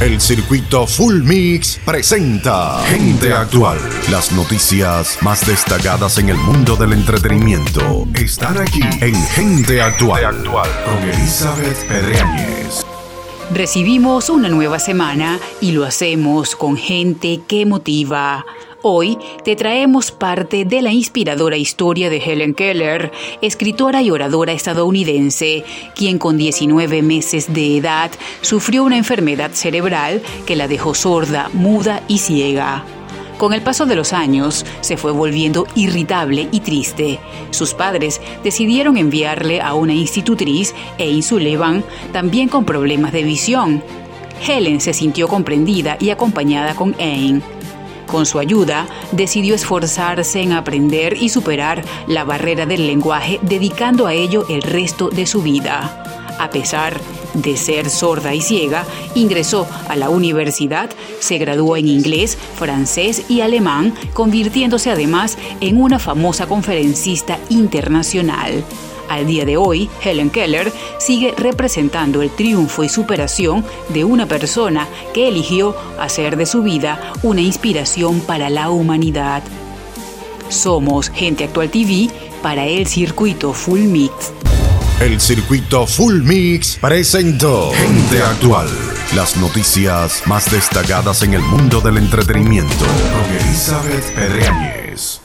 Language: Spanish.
El circuito Full Mix presenta Gente Actual. Las noticias más destacadas en el mundo del entretenimiento están aquí en Gente Actual, con Elizabeth Pedreñez. Recibimos una nueva semana y lo hacemos con gente que motiva. Hoy te traemos parte de la inspiradora historia de Helen Keller, escritora y oradora estadounidense, quien con 19 meses de edad sufrió una enfermedad cerebral que la dejó sorda, muda y ciega. Con el paso de los años, se fue volviendo irritable y triste. Sus padres decidieron enviarle a una institutriz, Ain Sullivan, también con problemas de visión. Helen se sintió comprendida y acompañada con Ain. Con su ayuda, decidió esforzarse en aprender y superar la barrera del lenguaje, dedicando a ello el resto de su vida. A pesar de ser sorda y ciega, ingresó a la universidad, se graduó en inglés, francés y alemán, convirtiéndose además en una famosa conferencista internacional. Al día de hoy, Helen Keller sigue representando el triunfo y superación de una persona que eligió hacer de su vida una inspiración para la humanidad. Somos Gente Actual TV para el circuito Full Mix. El circuito Full Mix presentó Gente Actual. Las noticias más destacadas en el mundo del entretenimiento con Elizabeth Pedreñez.